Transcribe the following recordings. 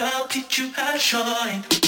I'll teach you how to shine.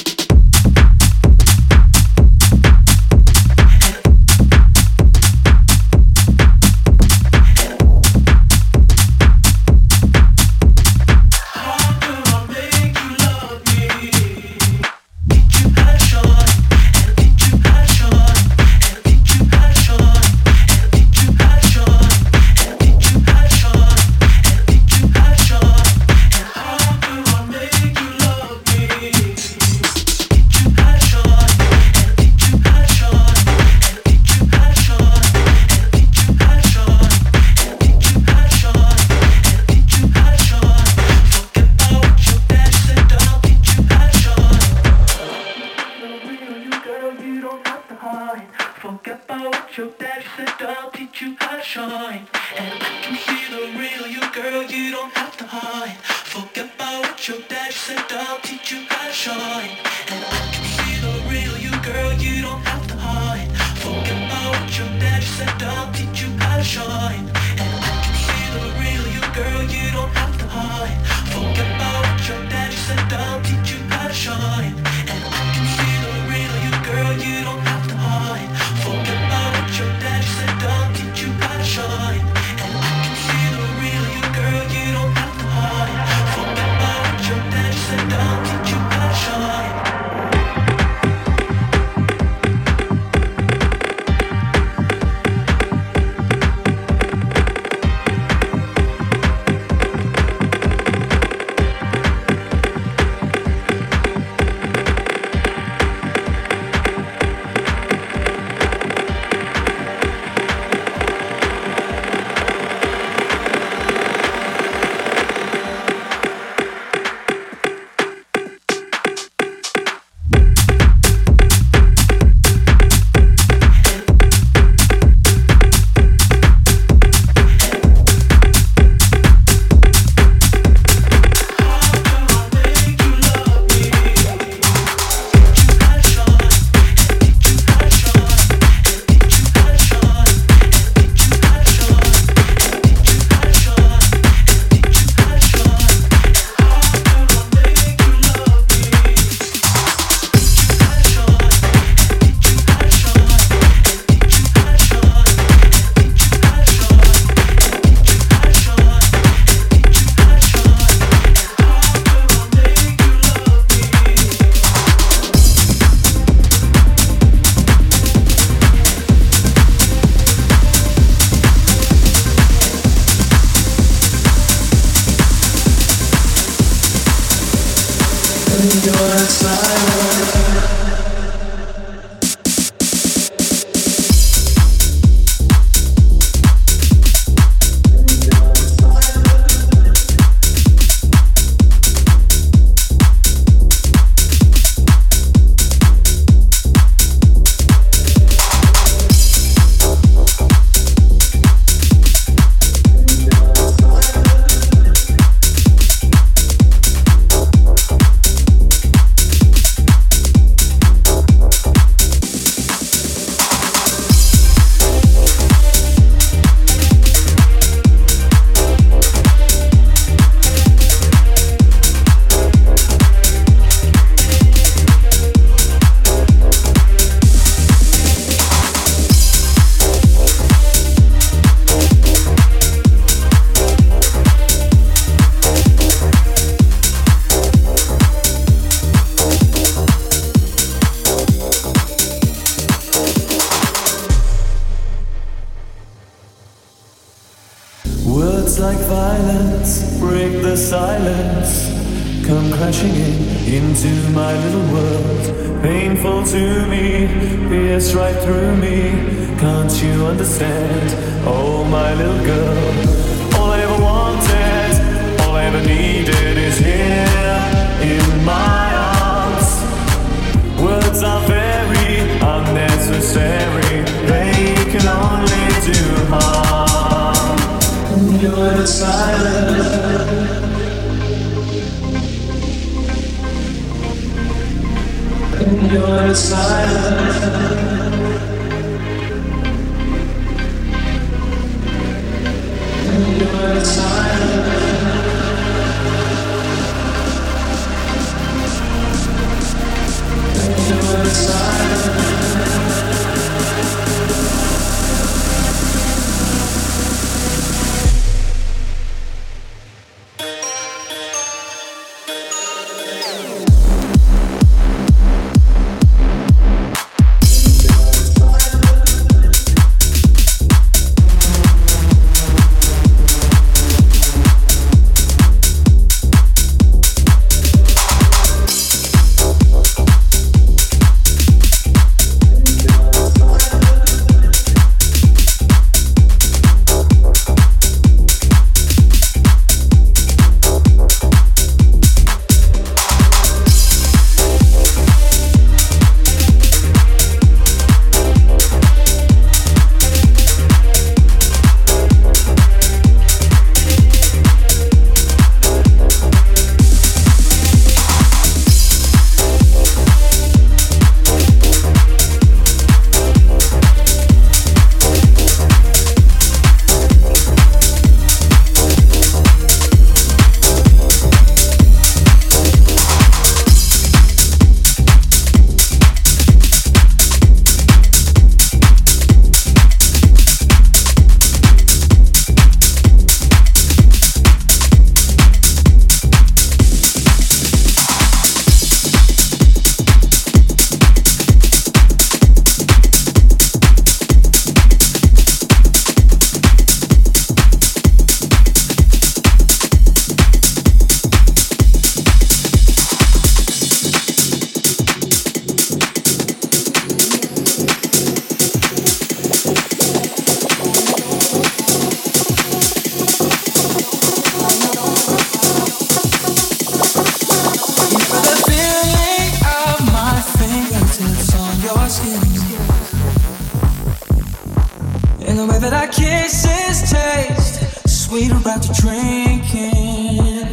that our kisses taste sweeter after drinking.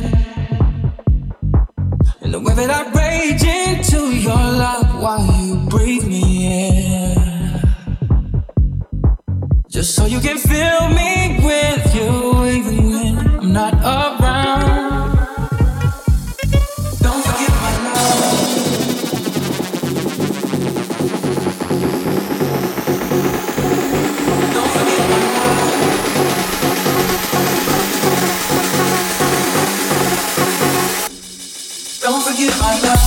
And the way that I rage into your love while you breathe me in. Just so you can feel me with you, even when I'm not around. you my love.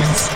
Existence.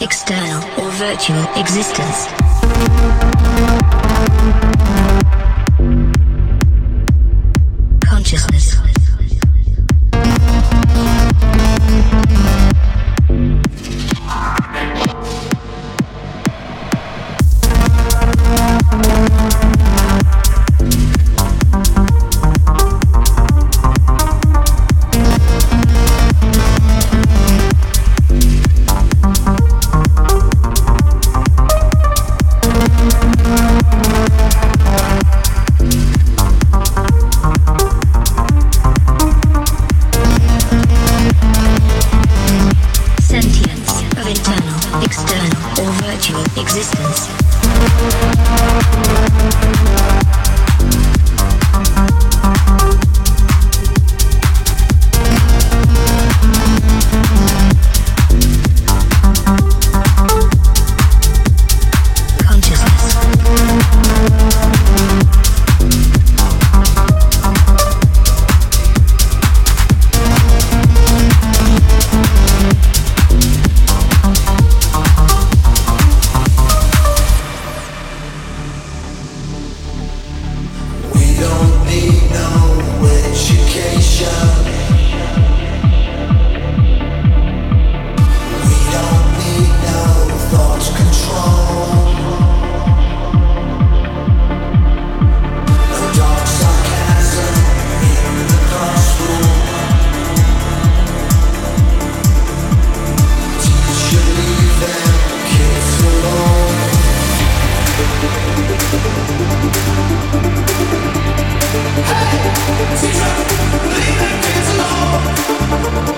External, or virtual existence. Seems like leaving things alone.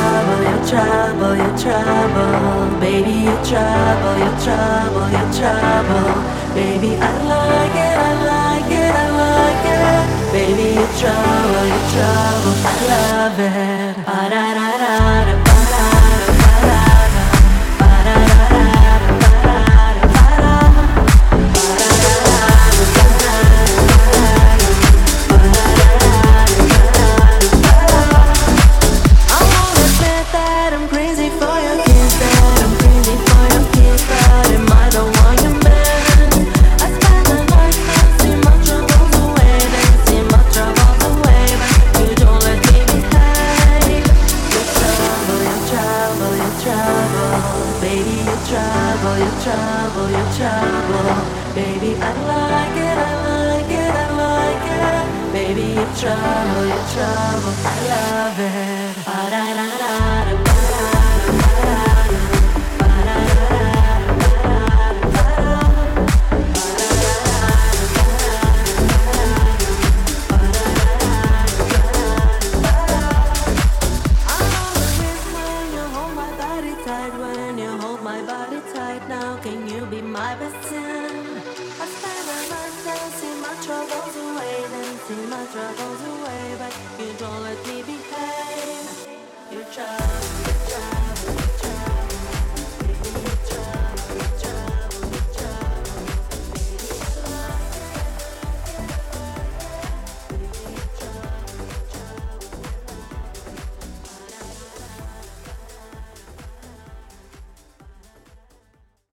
trouble, your trouble, your trouble. Baby, your trouble, your trouble, your trouble. Baby, I like it, I like it, I like it. Baby, your trouble, your trouble. I love it. Ba-da-da.